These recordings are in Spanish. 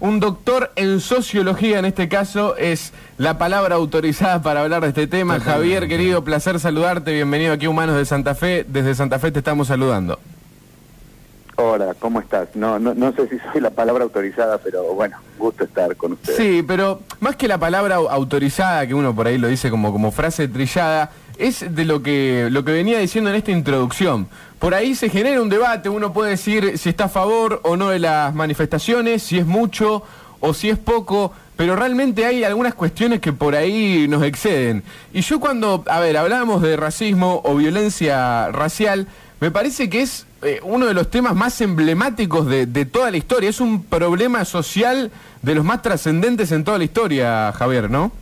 Un doctor en sociología, en este caso, es la palabra autorizada para hablar de este tema. Javier, querido, placer saludarte. Bienvenido aquí a Humanos de Santa Fe. Desde Santa Fe te estamos saludando. Hola, ¿cómo estás? No, no, no sé si soy la palabra autorizada, pero bueno, gusto estar con ustedes. Sí, pero más que la palabra autorizada, que uno por ahí lo dice como, como frase trillada, es de lo que, lo que venía diciendo en esta introducción. Por ahí se genera un debate, uno puede decir si está a favor o no de las manifestaciones, si es mucho o si es poco, pero realmente hay algunas cuestiones que por ahí nos exceden. Y yo cuando, a ver, hablábamos de racismo o violencia racial, me parece que es eh, uno de los temas más emblemáticos de, de, toda la historia. Es un problema social de los más trascendentes en toda la historia, Javier, ¿no?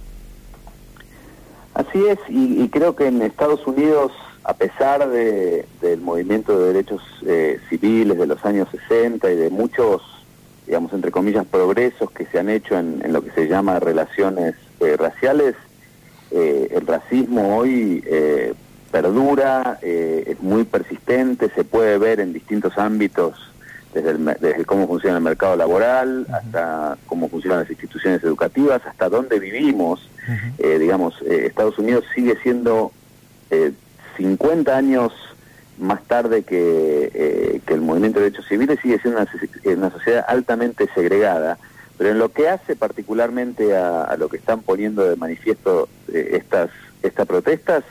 Así es, y, y creo que en Estados Unidos, a pesar de, del movimiento de derechos eh, civiles de los años 60 y de muchos, digamos, entre comillas, progresos que se han hecho en, en lo que se llama relaciones eh, raciales, eh, el racismo hoy perdura, es muy persistente, se puede ver en distintos ámbitos desde, el, desde, cómo funciona el mercado laboral, hasta cómo funcionan las instituciones educativas, hasta dónde vivimos. Uh -huh. digamos, Estados Unidos sigue siendo eh, 50 años más tarde que, eh, que, el movimiento de derechos civiles, sigue siendo una, una, sociedad altamente segregada. Pero en lo que hace particularmente a, a lo que están poniendo de manifiesto eh, estas, estas protestas,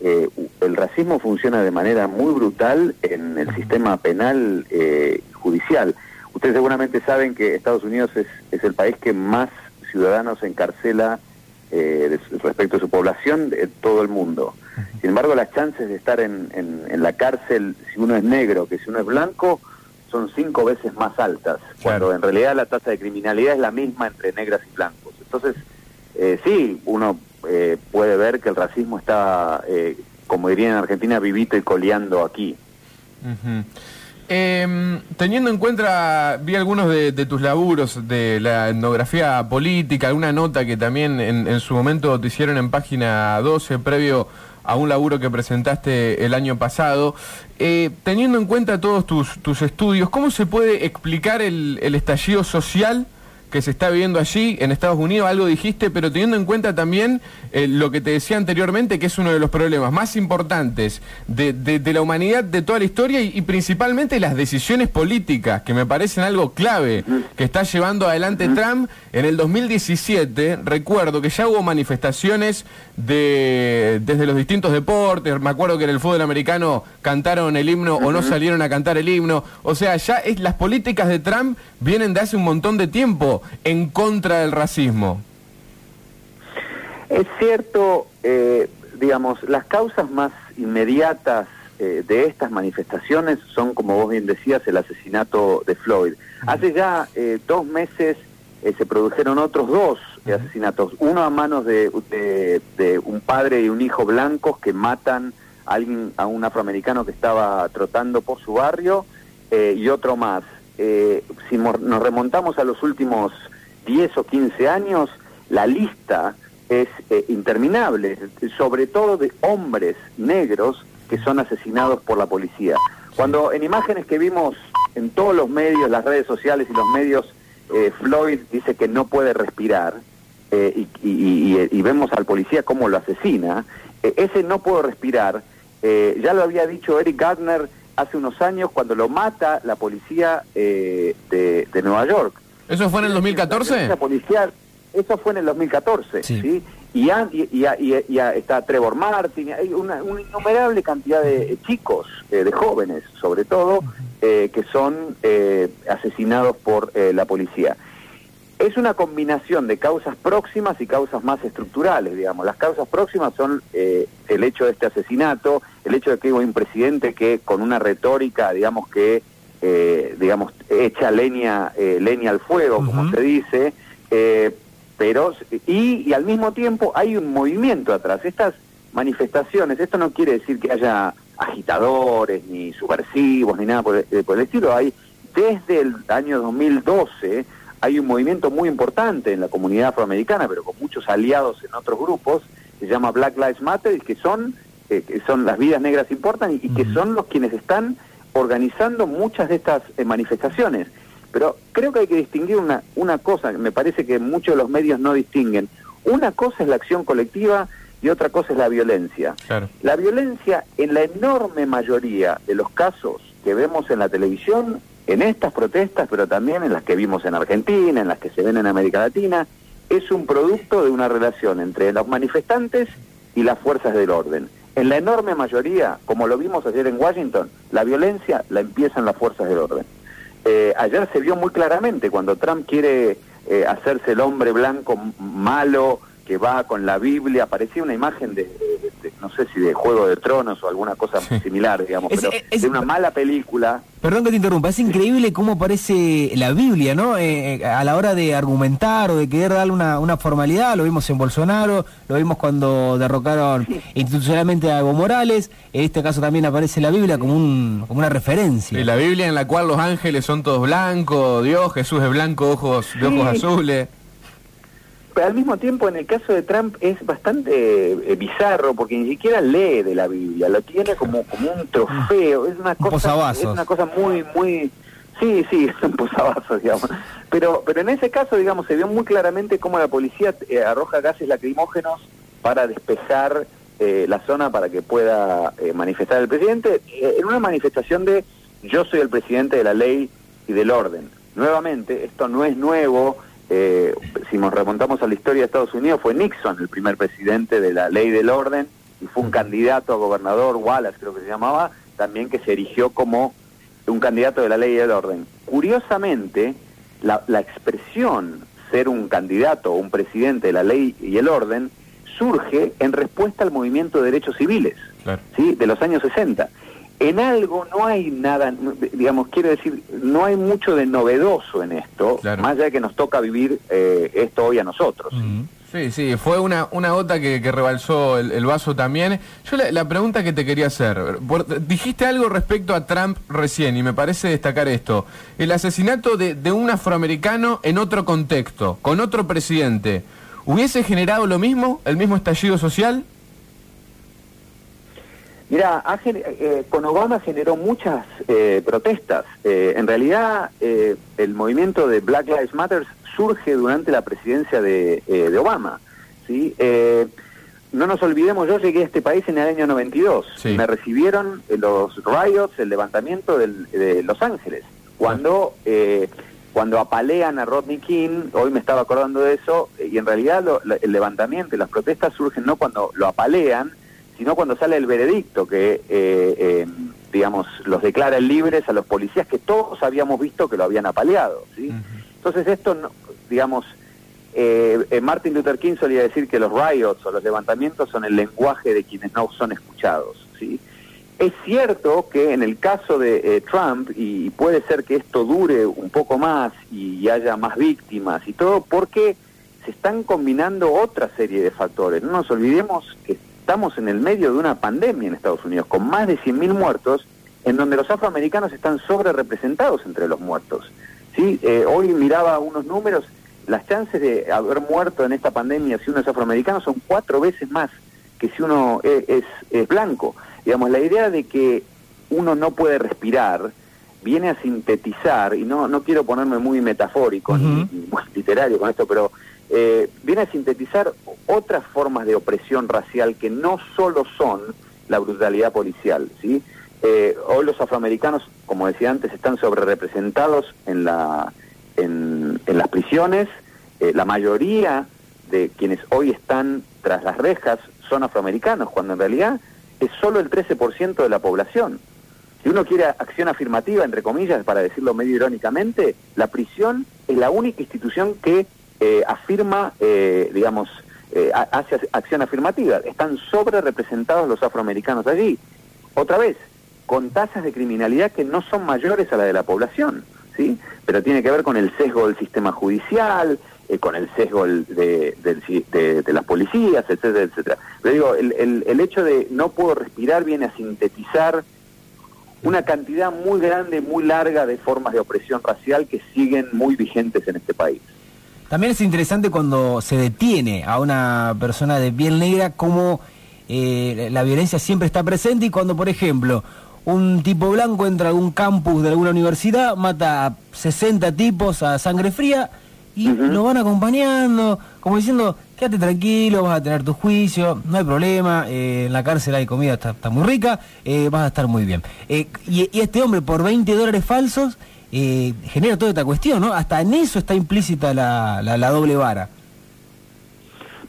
eh, el racismo funciona de manera muy brutal en el sistema penal eh, judicial. Ustedes seguramente saben que Estados Unidos es, es el país que más ciudadanos encarcela eh, respecto a su población de todo el mundo. Sin embargo, las chances de estar en, en, en, la cárcel, si uno es negro que si uno es blanco, son cinco veces más altas, claro. cuando en realidad la tasa de criminalidad es la misma entre negras y blancos. Entonces, eh, sí, uno eh, puede ver que el racismo está, eh, como dirían en Argentina, vivito y coleando aquí. Uh -huh. Eh, teniendo en cuenta, vi algunos de, tus laburos de la etnografía política, alguna nota que también en, en, su momento te hicieron en página 12, previo a un laburo que presentaste el año pasado. Eh, teniendo en cuenta todos tus, tus, estudios, ¿cómo se puede explicar el, el estallido social? Que se está viviendo allí en Estados Unidos, algo dijiste, pero teniendo en cuenta también eh, lo que te decía anteriormente, que es uno de los problemas más importantes de, de, de la humanidad de toda la historia y, y, principalmente las decisiones políticas, que me parecen algo clave, que está llevando adelante Trump. En el 2017, recuerdo que ya hubo manifestaciones de, desde los distintos deportes, me acuerdo que en el fútbol americano cantaron el himno o no salieron a cantar el himno, o sea, ya es, las políticas de Trump vienen de hace un montón de tiempo en contra del racismo. Es cierto, eh, digamos, las causas más inmediatas eh, de estas manifestaciones son, como vos bien decías, el asesinato de Floyd. Hace ya eh, dos meses se produjeron otros dos asesinatos, uno a manos de, de, de, un padre y un hijo blancos que matan a, alguien, a un afroamericano que estaba trotando por su barrio, y otro más. Si nos remontamos a los últimos 10 o 15 años, la lista es eh, interminable, sobre todo de hombres negros que son asesinados por la policía. Cuando en imágenes que vimos en todos los medios, las redes sociales y los medios, eh, Floyd dice que no puede respirar eh, y, y, y, y, vemos al policía cómo lo asesina, eh, ese no puedo respirar, eh, ya lo había dicho Eric Gardner hace unos años cuando lo mata la policía de, de Nueva York. ¿Eso fue en el 2014? La policial, eso fue en el 2014, ¿sí? ¿sí? Y, y, y, y, está Trevor Martin, hay una, una innumerable cantidad de chicos, eh, de jóvenes sobre todo, eh, que son eh, asesinados por eh, la policía. Es una combinación de causas próximas y causas más estructurales, digamos. Las causas próximas son eh, el hecho de este asesinato, el hecho de que hay un presidente que con una retórica, digamos, que eh, digamos, echa leña, eh, leña al fuego, uh -huh. como se dice, eh, pero, y, y, al mismo tiempo hay un movimiento atrás. Estas manifestaciones, esto no quiere decir que haya agitadores, ni subversivos, ni nada por el, por el estilo, hay, desde el año 2012, hay un movimiento muy importante en la comunidad afroamericana, pero con muchos aliados en otros grupos, se llama Black Lives Matter, y que son, eh, que son las vidas negras importan, y, y que son los quienes están organizando muchas de estas eh, manifestaciones. Pero creo que hay que distinguir una, una cosa, me parece que muchos de los medios no distinguen. Una cosa es la acción colectiva y otra cosa es la violencia. La violencia, en la enorme mayoría de los casos que vemos en la televisión, en estas protestas, pero también en las que vimos en Argentina, en las que se ven en América Latina, es un producto de una relación entre los manifestantes y las fuerzas del orden. En la enorme mayoría, como lo vimos ayer en Washington, la violencia la empiezan las fuerzas del orden. Eh, ayer se vio muy claramente cuando Trump quiere eh, hacerse el hombre blanco malo, que va con la Biblia, parecía una imagen de, no sé si de Juego de Tronos o alguna cosa similar, digamos, pero es, de una mala película. Perdón que te interrumpa, es increíble cómo aparece la Biblia, ¿no? Eh, eh, a la hora de argumentar o de querer darle una, una, formalidad, lo vimos en Bolsonaro, lo vimos cuando derrocaron institucionalmente a Evo Morales, en este caso también aparece la Biblia como, un, como una referencia. Y la Biblia en la cual los ángeles son todos blancos, Dios, Jesús es blanco, ojos de ojos azules. Pero al mismo tiempo, en el caso de Trump es bastante eh, bizarro porque ni siquiera lee de la Biblia, lo tiene como, como un trofeo, es una cosa, es una cosa muy, muy, sí, sí, es un posavasos, digamos. Pero, pero en ese caso, digamos, se vio muy claramente cómo la policía eh, arroja gases lacrimógenos para despejar eh, la zona para que pueda manifestar el presidente en una manifestación de yo soy el presidente de la ley y del orden. Nuevamente, esto no es nuevo eh, si nos remontamos a la historia de Estados Unidos, fue Nixon el primer presidente de la ley del orden y fue un candidato a gobernador, Wallace creo que se llamaba, también que se erigió como un candidato de la ley del orden. Curiosamente, la, expresión ser un candidato o un presidente de la ley y el orden surge en respuesta al movimiento de derechos civiles ¿sí? de los años 60 en algo no hay nada, digamos, quiero decir, no hay mucho de novedoso en esto, más allá de que nos toca vivir eh, esto hoy a nosotros. Sí, sí, fue una, una gota que, rebalsó el, vaso también. Yo la, pregunta que te quería hacer, dijiste algo respecto a Trump recién y me parece destacar esto. El asesinato de, de un afroamericano en otro contexto, con otro presidente, ¿hubiese generado lo mismo, el mismo estallido social? Mira, eh, con Obama generó muchas eh, protestas. Eh, en realidad, el movimiento de Black Lives Matter surge durante la presidencia de, Obama. ¿sí? no nos olvidemos, yo llegué a este país en el año 92. Me recibieron los riots, el levantamiento de Los Ángeles. Cuando, cuando apalean a Rodney King, hoy me estaba acordando de eso, y en realidad el levantamiento y las protestas surgen no cuando lo apalean, sino cuando sale el veredicto que, eh, eh, digamos, los declara libres a los policías que todos habíamos visto que lo habían apaleado. ¿sí? Entonces esto, digamos, eh, Martin Luther King solía decir que los riots o los levantamientos son el lenguaje de quienes no son escuchados. ¿sí? Es cierto que en el caso de Trump, y puede ser que esto dure un poco más y haya más víctimas y todo, porque se están combinando otra serie de factores. No nos olvidemos que estamos en el medio de una pandemia en Estados Unidos, con más de 100.000 muertos, en donde los afroamericanos están sobre representados entre los muertos. ¿sí? Eh, hoy miraba unos números, las chances de haber muerto en esta pandemia si uno es afroamericano son cuatro veces más que si uno es, es, blanco. Digamos, la idea de que uno no puede respirar viene a sintetizar, y no, no quiero ponerme muy metafórico ni muy literario con esto, pero eh, viene a sintetizar otras formas de opresión racial que no solo son la brutalidad policial. ¿sí? Eh, hoy los afroamericanos, como decía antes, están sobre representados en, la, en, las prisiones. Eh, la mayoría de quienes hoy están tras las rejas son afroamericanos, cuando en realidad es solo el 13% de la población. Si uno quiere acción afirmativa, entre comillas, para decirlo medio irónicamente, la prisión es la única institución que eh, afirma, eh, digamos, eh, hace acción afirmativa. Están sobre representados los afroamericanos allí. Otra vez, con tasas de criminalidad que no son mayores a la de la población, ¿sí? Pero tiene que ver con el sesgo del sistema judicial, con el sesgo de, las policías, etcétera, etcétera. Pero digo, el, el hecho de no puedo respirar viene a sintetizar una cantidad muy grande, muy larga de formas de opresión racial que siguen muy vigentes en este país. También es interesante cuando se detiene a una persona de piel negra cómo eh, la violencia siempre está presente y cuando, por ejemplo, un tipo blanco entra a algún campus de alguna universidad, mata a 60 tipos a sangre fría y lo van acompañando, como diciendo, quédate tranquilo, vas a tener tu juicio, no hay problema, eh, en la cárcel hay comida, está, está muy rica, eh, vas a estar muy bien. Y, y este hombre por 20 dólares falsos eh, genera toda esta cuestión, ¿no? Hasta en eso está implícita la, la, la doble vara.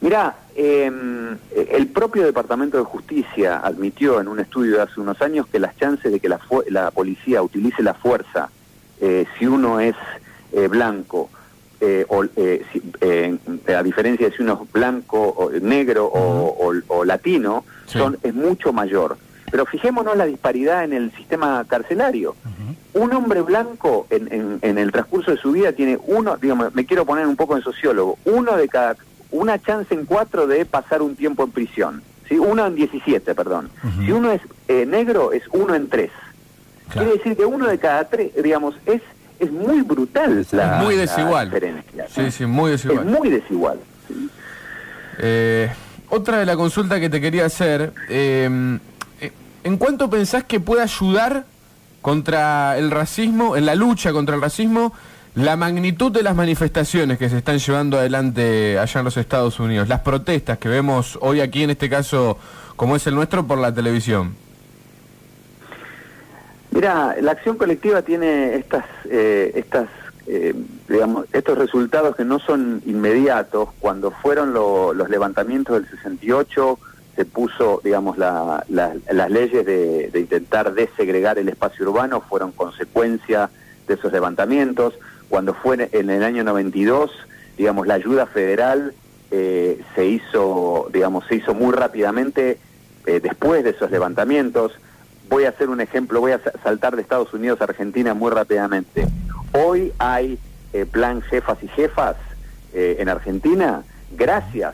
Mirá, eh, el propio Departamento de Justicia admitió en un estudio de hace unos años que las chances de que la, la policía utilice la fuerza eh, si uno es eh, blanco, eh, o, eh, si- eh, a diferencia de si uno es blanco, o negro o, o- o latino, Sí. son, es mucho mayor. Pero fijémonos la disparidad en el sistema carcelario. Un hombre blanco en, en- en el transcurso de su vida tiene uno, digamos, me quiero poner un poco en sociólogo, uno de cada, una chance en cuatro de pasar un tiempo en prisión. ¿sí? Uno en 17, perdón. Si uno es eh, negro, es uno en tres. Claro. Quiere decir que uno de cada tres, digamos, es, es muy brutal la, es muy la desigual. diferencia. Sí, sí, muy desigual. Es muy desigual. ¿sí? Eh, otra de la consulta que te quería hacer, eh, eh, ¿en cuánto pensás que puede ayudar contra el racismo, en la lucha contra el racismo, la magnitud de las manifestaciones que se están llevando adelante allá en los Estados Unidos, las protestas que vemos hoy aquí en este caso, como es el nuestro, por la televisión? Mira, la acción colectiva tiene estas, eh, estas, eh, estos resultados que no son inmediatos. Cuando fueron lo- los levantamientos del 68, se puso, digamos, la- la- las leyes de, de intentar desegregar el espacio urbano fueron consecuencia de esos levantamientos. Cuando fue en el año 92, digamos, la ayuda federal eh, se hizo, digamos, se hizo muy rápidamente eh, después de esos levantamientos. Voy a hacer un ejemplo, voy a sa- saltar de Estados Unidos a Argentina muy rápidamente. Hoy hay eh, plan jefas y jefas en Argentina gracias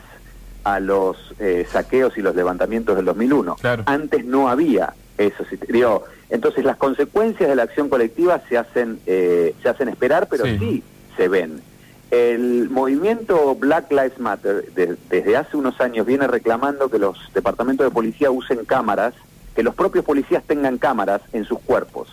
a los eh, saqueos y los levantamientos del 2001. Claro. Antes no había eso. digo, entonces las consecuencias de la acción colectiva se hacen, eh, se hacen esperar, pero Sí. sí se ven. El movimiento Black Lives Matter de- desde hace unos años viene reclamando que los departamentos de policía usen cámaras, que los propios policías tengan cámaras en sus cuerpos,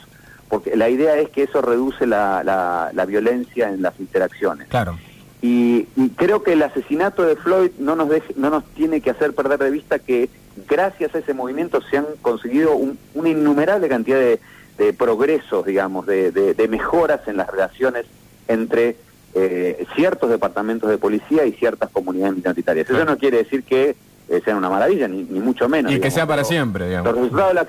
porque la idea es que eso reduce la, la- la violencia en las interacciones. Claro. Y, y creo que el asesinato de Floyd no nos, deje- no nos tiene que hacer perder de vista que gracias a ese movimiento se han conseguido un- una innumerable cantidad de, de progresos, digamos, de, de- de mejoras en las relaciones entre eh, ciertos departamentos de policía y ciertas comunidades minoritarias. Eso no quiere decir que eh, sea una maravilla, ni, ni mucho menos. Y que sea para siempre, Los digamos. resultados de la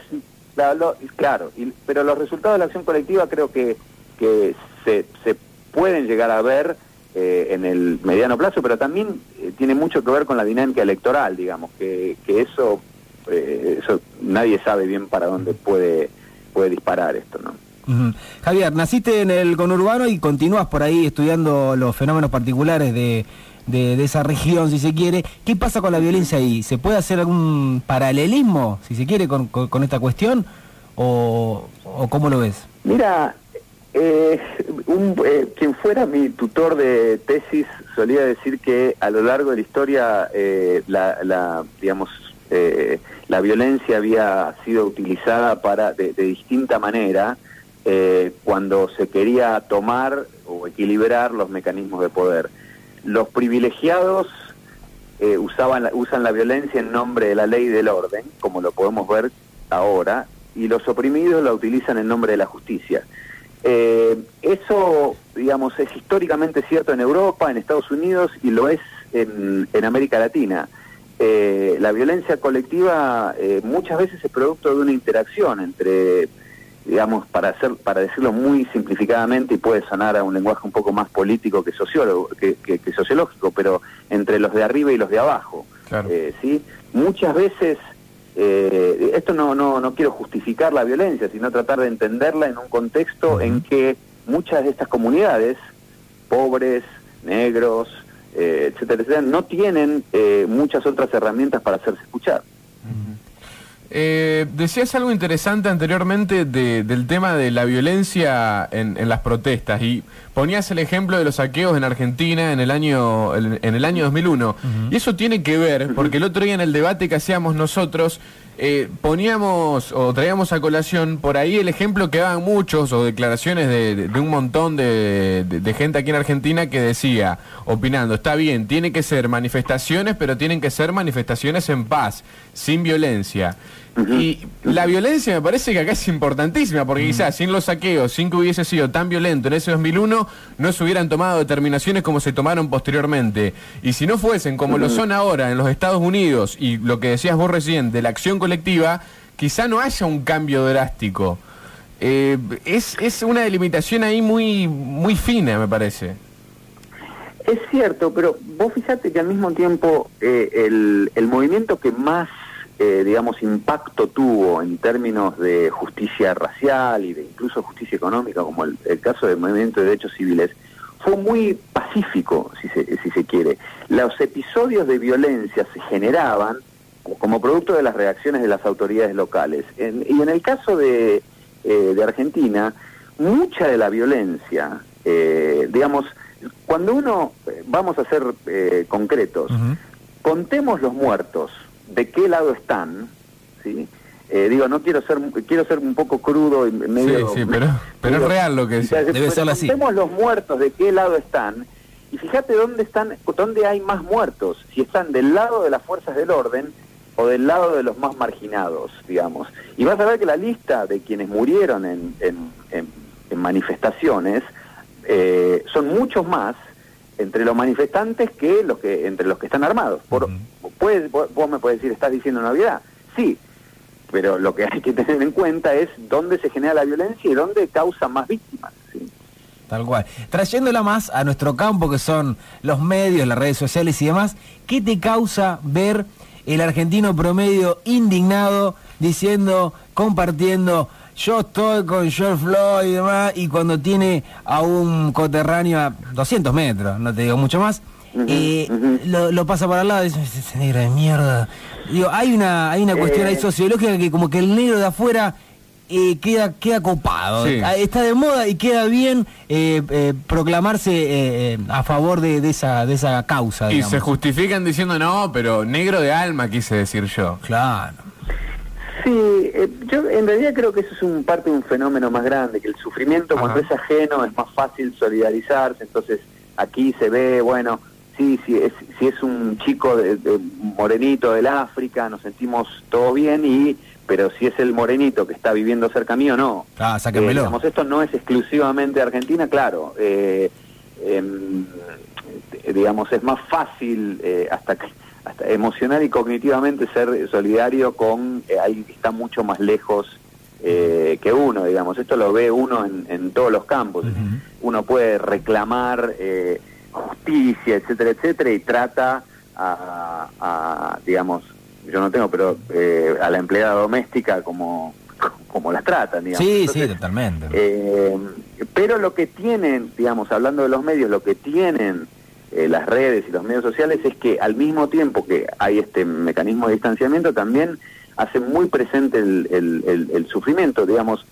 la- lo- claro, y- pero los resultados de la acción colectiva creo que, que se, se pueden llegar a ver eh, en el mediano plazo, pero también eh, tiene mucho que ver con la dinámica electoral, digamos, que, que eso, eh, eso nadie sabe bien para dónde puede, puede disparar esto, ¿no? Javier, naciste en el conurbano y continúas por ahí estudiando los fenómenos particulares de, de- de esa región, si se quiere. ¿Qué pasa con la violencia ahí? ¿Se puede hacer algún paralelismo, si se quiere, con, con- con esta cuestión? ¿O, ¿O cómo lo ves? Mira, eh, un- eh, quien fuera mi tutor de tesis solía decir que a lo largo de la historia eh, la, la, digamos, eh, la violencia había sido utilizada para de, distinta manera eh, cuando se quería tomar o equilibrar los mecanismos de poder. Los privilegiados usaban usan la violencia en nombre de la ley y del orden, como lo podemos ver ahora, y los oprimidos la utilizan en nombre de la justicia. Eh, eso, digamos, es históricamente cierto en Europa, en Estados Unidos y lo es en, en América Latina. Eh, la violencia colectiva eh, muchas veces es producto de una interacción entre, digamos, para hacer, para decirlo muy simplificadamente y puede sonar a un lenguaje un poco más político que sociólogo, que, que- que sociológico, pero entre los de arriba y los de abajo. Claro. Eh, sí, muchas veces eh, esto no, no no quiero justificar la violencia, sino tratar de entenderla en un contexto en que muchas de estas comunidades, pobres, negros, eh, etcétera, etcétera, no tienen eh, muchas otras herramientas para hacerse escuchar. Eh, decías algo interesante anteriormente de- del tema de la violencia en, en las protestas y ponías el ejemplo de los saqueos en Argentina en el año en, en el año 2001 y eso tiene que ver porque el otro día en el debate que hacíamos nosotros eh, poníamos o traíamos a colación por ahí el ejemplo que daban muchos o declaraciones de, un montón de, gente aquí en Argentina que decía, opinando, está bien, tiene que ser manifestaciones, pero tienen que ser manifestaciones en paz, sin violencia. Y la violencia me parece que acá es importantísima, porque quizás sin los saqueos, sin que hubiese sido tan violento en ese 2001, no se hubieran tomado determinaciones como se tomaron posteriormente. Y si no fuesen como lo son ahora en los Estados Unidos, y lo que decías vos recién, de la acción colectiva, quizá no haya un cambio drástico. Eh, es, es una delimitación ahí muy, muy fina, me parece. Es cierto, pero vos fíjate que al mismo tiempo eh, el, el movimiento que más eh, digamos, impacto tuvo en términos de justicia racial y de incluso justicia económica, como el, caso del movimiento de derechos civiles, fue muy pacífico, si se, si se quiere. Los episodios de violencia se generaban como producto de las reacciones de las autoridades locales. y en el caso de, eh, de Argentina, mucha de la violencia, eh, digamos, cuando uno, vamos a ser concretos, contemos los muertos, de qué lado están, ¿sí? Eh, digo, no quiero ser quiero ser un poco crudo y medio... Sí, sí, pero, pero es real lo que es. Debe ser así. los muertos de qué lado están y fíjate dónde están, dónde hay más muertos, si están del lado de las fuerzas del orden o del lado de los más marginados, digamos. Y vas a ver que la lista de quienes murieron en, en, manifestaciones eh, son muchos más entre los manifestantes que los que entre los que están armados. Por, vos, me puedes decir, estás diciendo Navidad. Sí, pero lo que hay que tener en cuenta es dónde se genera la violencia y dónde causa más víctimas. Tal cual. Trayéndola más a nuestro campo, que son los medios, las redes sociales y demás, ¿qué te causa ver el argentino promedio indignado diciendo, compartiendo, yo estoy con George Floyd y demás, y cuando tiene a un coterráneo a 200 metros, no te digo mucho más, eh, lo, pasa para al lado y dice, ese negro de mierda. Digo, hay una, hay una cuestión ahí eh. sociológica que como que el negro de afuera eh, queda, queda copado, ah, está de moda y queda bien proclamarse a favor de, esa, de esa causa. Y se justifican diciendo, no, pero negro de alma quise decir yo. Claro. Sí, yo en realidad creo que eso es un parte de un fenómeno más grande, que el sufrimiento cuando es ajeno es más fácil solidarizarse, entonces aquí se ve, bueno, sí, si es, si es un chico de, morenito del África, nos sentimos todo bien, y pero si es el morenito que está viviendo cerca mío, no. Ah, sáquenmelo. digamos, esto no es exclusivamente Argentina, claro. Eh, em, digamos, es más fácil eh, hasta, hasta emocional y cognitivamente ser solidario con eh, alguien que está mucho más lejos que uno, digamos. Esto lo ve uno en, en todos los campos. Uno puede reclamar justicia, etcétera, etcétera, y trata a, digamos, yo no tengo, pero eh, a la empleada doméstica como, como la tratan, digamos. Sí, sí, totalmente. Eh, pero lo que tienen, digamos, hablando de los medios, lo que tienen eh, las redes y los medios sociales es que al mismo tiempo que hay este mecanismo de distanciamiento, también hace muy presente el, el, sufrimiento, digamos,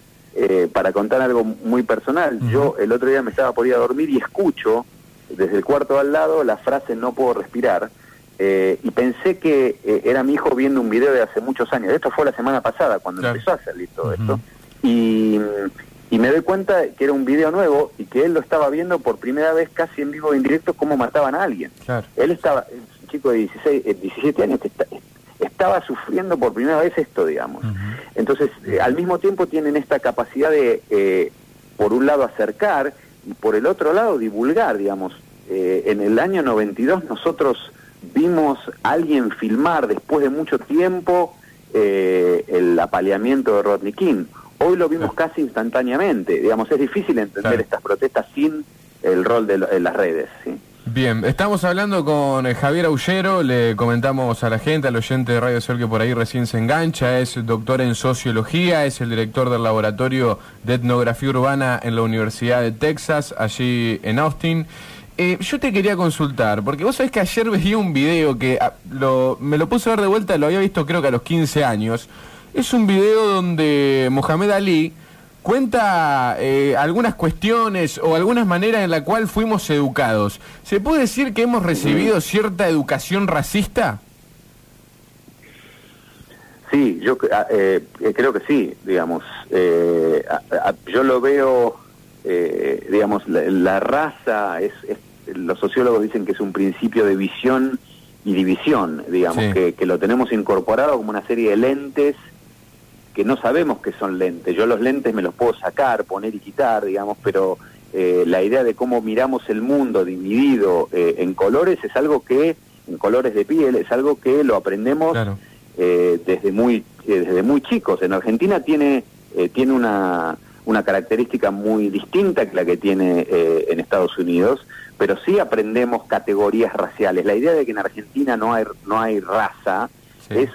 para contar algo muy personal. Yo el otro día me estaba por ir a dormir y escucho desde el cuarto al lado la frase no puedo respirar eh, y pensé que eh, era mi hijo viendo un video de hace muchos años. Esto fue la semana pasada cuando empezó a salir todo esto. Y, y, me doy cuenta que era un video nuevo y que él lo estaba viendo por primera vez casi en vivo en directo cómo mataban a alguien. Él estaba, un chico de 16, 17 eh, años que estaba sufriendo por primera vez esto, digamos. Entonces, al mismo tiempo tienen esta capacidad de, por un lado, acercar por el otro lado divulgar, digamos. Eh, en el año 92 nosotros vimos a alguien filmar después de mucho tiempo eh, el apaleamiento de Rodney King. Hoy lo vimos casi instantáneamente. Digamos, es difícil entender estas protestas sin el rol de, de las redes. ¿sí? Bien, estamos hablando con eh, Javier Aullero, le comentamos a la gente, al oyente de Radio Sol que por ahí recién se engancha, es doctor en sociología, es el director del laboratorio de etnografía urbana en la Universidad de Texas, allí en Austin. Eh, yo te quería consultar, porque vos sabés que ayer veía un video que ah, me lo puse a ver de vuelta, lo había visto creo que a los 15 años. Es un video donde Mohamed Ali cuenta eh, algunas cuestiones o algunas maneras en la cual fuimos educados. ¿Se puede decir que hemos recibido cierta educación racista? Sí, yo ah, eh, eh, creo que sí, digamos. Eh, yo lo veo, digamos, la, raza, es, los sociólogos dicen que es un principio de visión y división, digamos, que, que, lo tenemos incorporado como una serie de lentes que no sabemos que son lentes. Yo los lentes me los puedo sacar, poner y quitar, digamos, pero la idea de cómo miramos el mundo dividido en colores es algo que, en colores de piel, es algo que lo aprendemos. Eh, desde muy eh, desde muy chicos. En Argentina tiene eh, tiene una, una característica muy distinta que la que tiene en Estados Unidos, pero sí aprendemos categorías raciales. La idea de que en Argentina no hay no hay raza es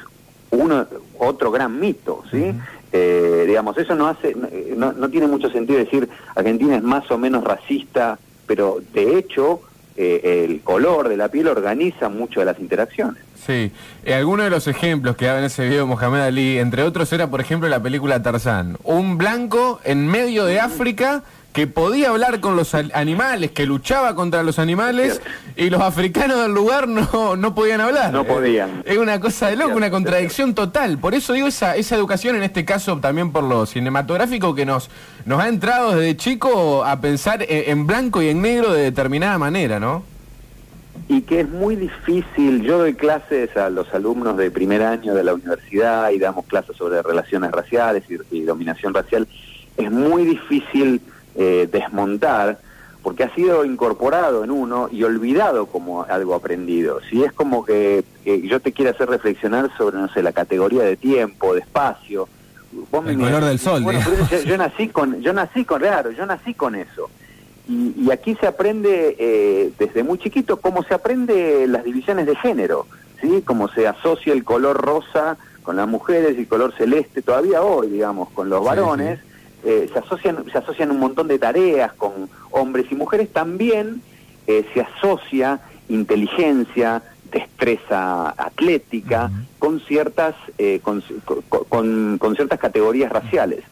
uno otro gran mito, ¿sí? digamos, eso no hace no, no tiene mucho sentido decir Argentina es más o menos racista, pero de hecho el color de la piel organiza mucho de las interacciones. Sí, eh, algunos de los ejemplos que daba en ese video Mohamed Ali, entre otros, era por ejemplo la película Tarzán. Un blanco en medio de África que podía hablar con los animales, que luchaba contra los animales, y los africanos del lugar no, no podían hablar. No podían. Es una cosa de loco, una contradicción total. Por eso digo esa, esa educación, en este caso también por lo cinematográfico, que nos, nos ha entrado desde chico a pensar en blanco y en negro de determinada manera, ¿no? y que es muy difícil, yo doy clases a los alumnos de primer año de la universidad y damos clases sobre relaciones raciales y, dominación racial, es muy difícil eh, desmontar porque ha sido incorporado en uno y olvidado como algo aprendido. Si es como que, yo te quiero hacer reflexionar sobre, no sé, la categoría de tiempo, de espacio. el color del sol. yo, yo, nací con, yo nací con, claro, yo nací con eso. Y, aquí se aprende eh, desde muy chiquito cómo se aprende las divisiones de género, ¿sí? Cómo se asocia el color rosa con las mujeres y el color celeste, todavía hoy, digamos, con los varones, eh, se, asocian, se asocian un montón de tareas con hombres y mujeres, también eh, se asocia inteligencia, destreza atlética con ciertas con, con, ciertas categorías raciales.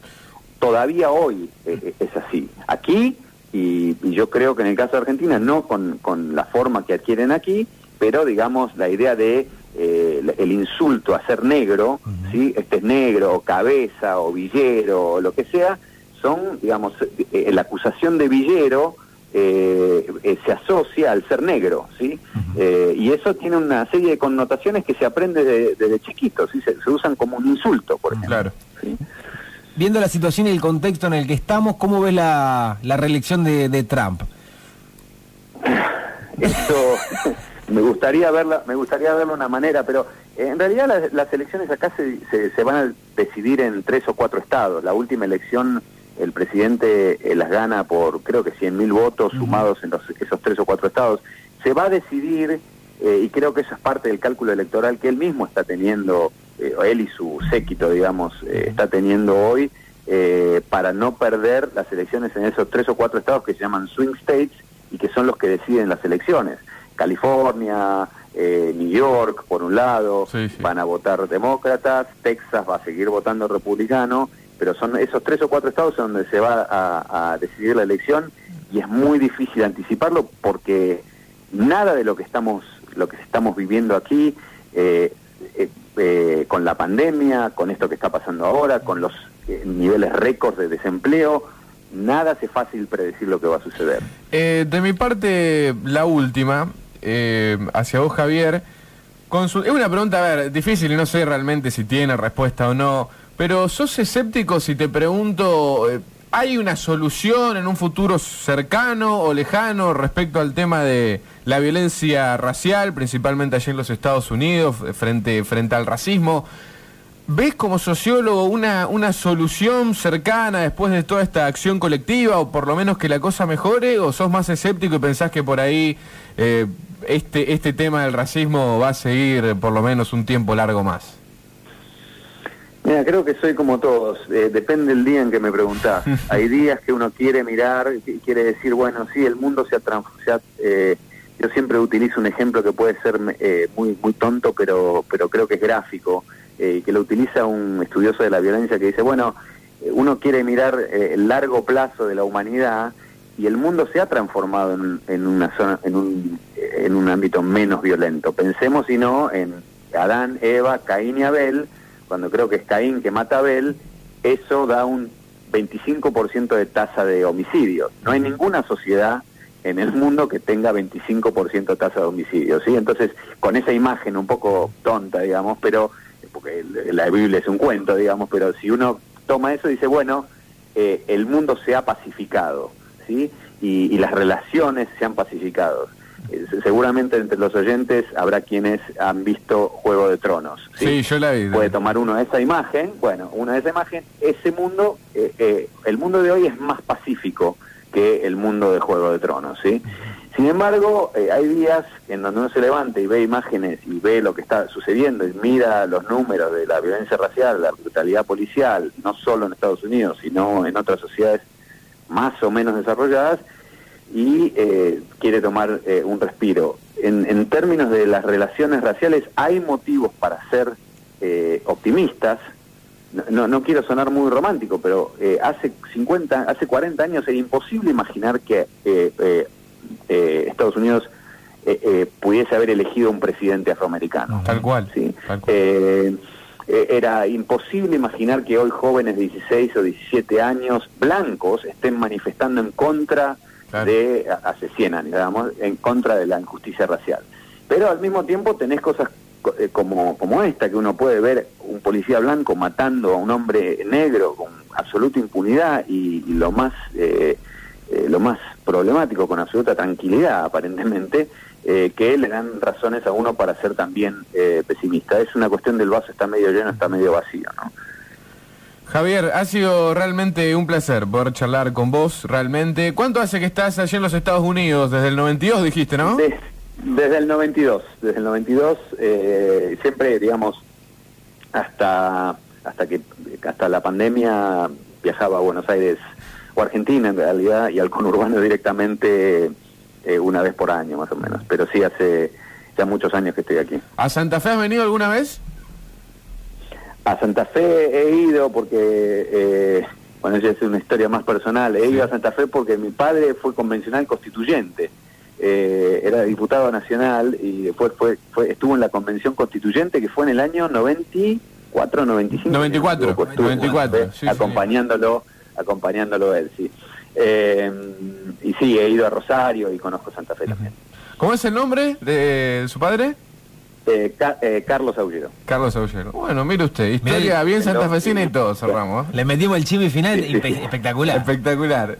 Todavía hoy es así. Aquí y, yo creo que en el caso de Argentina, no con, con la forma que adquieren aquí, pero digamos la idea de eh, el insulto a ser negro, ¿sí? este es negro, o cabeza, o villero, o lo que sea, son, digamos, eh, la acusación de villero eh, se asocia al ser negro, ¿sí? y eso tiene una serie de connotaciones que se aprende desde, chiquitos, ¿sí? Se, usan como un insulto, por ejemplo. Claro. ¿sí? viendo la situación y el contexto en el que estamos, ¿cómo ves la, la reelección de, Trump? Esto me gustaría verla, me gustaría verlo de una manera, pero eh, en realidad las, elecciones acá se, se, van a decidir en tres o cuatro estados. La última elección el presidente eh, las gana por creo que 100.000 votos sumados en los, esos tres o cuatro estados. Se va a decidir, eh, y creo que eso es parte del cálculo electoral que él mismo está teniendo eh, él y su séquito, digamos, eh, está teniendo hoy eh, para no perder las elecciones en esos tres o cuatro estados que se llaman swing states y que son los que deciden las elecciones. California, New York, por un lado, van a votar demócratas, Texas va a seguir votando republicano, pero son esos tres o cuatro estados donde se va a, decidir la elección y es muy difícil anticiparlo porque nada de lo que estamos lo que estamos viviendo aquí eh, eh, con la pandemia, con esto que está pasando ahora, con los eh, niveles récords de desempleo, nada hace fácil predecir lo que va a suceder. Eh, de mi parte, la última, hacia vos Javier, es una pregunta, a ver, difícil y no sé realmente si tiene respuesta o no, pero ¿sos escéptico si te pregunto ¿Hay una solución en un futuro cercano o lejano respecto al tema de la violencia racial, principalmente allí en los Estados Unidos, frente, frente al racismo? ¿Ves como sociólogo una, una solución cercana después de toda esta acción colectiva o por lo menos que la cosa mejore? ¿O sos más escéptico y pensás que por ahí eh, este, este tema del racismo va a seguir por lo menos un tiempo largo más? Mira, creo que soy como todos, eh, depende del día en que me preguntás. Hay días que uno quiere mirar, quiere decir, bueno, sí, el mundo se ha transformado. Eh, yo siempre utilizo un ejemplo que puede ser eh, muy muy tonto, pero pero creo que es gráfico, que lo utiliza un estudioso de la violencia que dice, bueno, uno quiere mirar el largo plazo de la humanidad y el mundo se ha transformado en, en una zona, en un, en un ámbito menos violento. Pensemos, si no, en Adán, Eva, Caín y Abel, cuando creo que es Caín que mata a Abel, eso da un 25% de tasa de homicidio. No hay ninguna sociedad en el mundo que tenga 25% de tasa de homicidio, ¿sí? Entonces, con esa imagen un poco tonta, digamos, pero porque la Biblia es un cuento, digamos, pero si uno toma eso y dice, bueno, eh, el mundo se ha pacificado, ¿sí? Y, las relaciones se han pacificado. Eh, seguramente entre los oyentes habrá quienes han visto Juego de Tronos. Sí, yo la vi. Puede tomar uno de esa imagen, bueno, una de esa imagen, ese mundo, eh, el mundo de hoy es más pacífico que el mundo de Juego de Tronos, ¿sí? Sin embargo, eh, hay días en donde uno se levanta y ve imágenes y ve lo que está sucediendo y mira los números de la violencia racial, la brutalidad policial, no solo en Estados Unidos, sino en otras sociedades más o menos desarrolladas, y eh, quiere tomar eh, un respiro. En, términos de las relaciones raciales, hay motivos para ser optimistas. No, no, quiero sonar muy romántico, pero hace 50, hace 40 años era imposible imaginar que eh, Estados Unidos eh, eh, pudiese haber elegido un presidente afroamericano. Tal cual. ¿sí? era imposible imaginar que hoy jóvenes de 16 o 17 años blancos estén manifestando en contra de, hace 100 años, digamos, en contra de la injusticia racial. Pero al mismo tiempo tenés cosas como, como esta, que uno puede ver un policía blanco matando a un hombre negro con absoluta impunidad y, lo más eh, lo más problemático, con absoluta tranquilidad aparentemente, eh, que le dan razones a uno para ser también eh, pesimista. Es una cuestión del vaso está medio lleno, está medio vacío, ¿no? Javier, ha sido realmente un placer poder charlar con vos, realmente. ¿Cuánto hace que estás allí en los Estados Unidos? Desde el 92 dijiste, ¿no? desde el 92, desde el 92, siempre, digamos, hasta hasta que hasta la pandemia viajaba a Buenos Aires o Argentina en realidad, y al conurbano directamente eh, una vez por año más o menos. Pero sí hace ya muchos años que estoy aquí. ¿A Santa Fe has venido alguna vez? A Santa Fe he ido porque, eh, bueno, esa es una historia más personal. He ido a Santa Fe porque mi padre fue convencional constituyente. Eh, era diputado nacional y después fue, fue, estuvo en la convención constituyente que fue en el año 94, 95. 94, 94, acompañándolo acompañándolo él, sí. Eh, y sí, he ido a Rosario y conozco Santa Fe también. ¿Cómo es el nombre de su padre? Eh, eh, Carlos Aullero. Carlos Aullero. Bueno, mire usted, historia bien santafesina y todo, cerramos. Le metimos el chivo final, espectacular. Espectacular.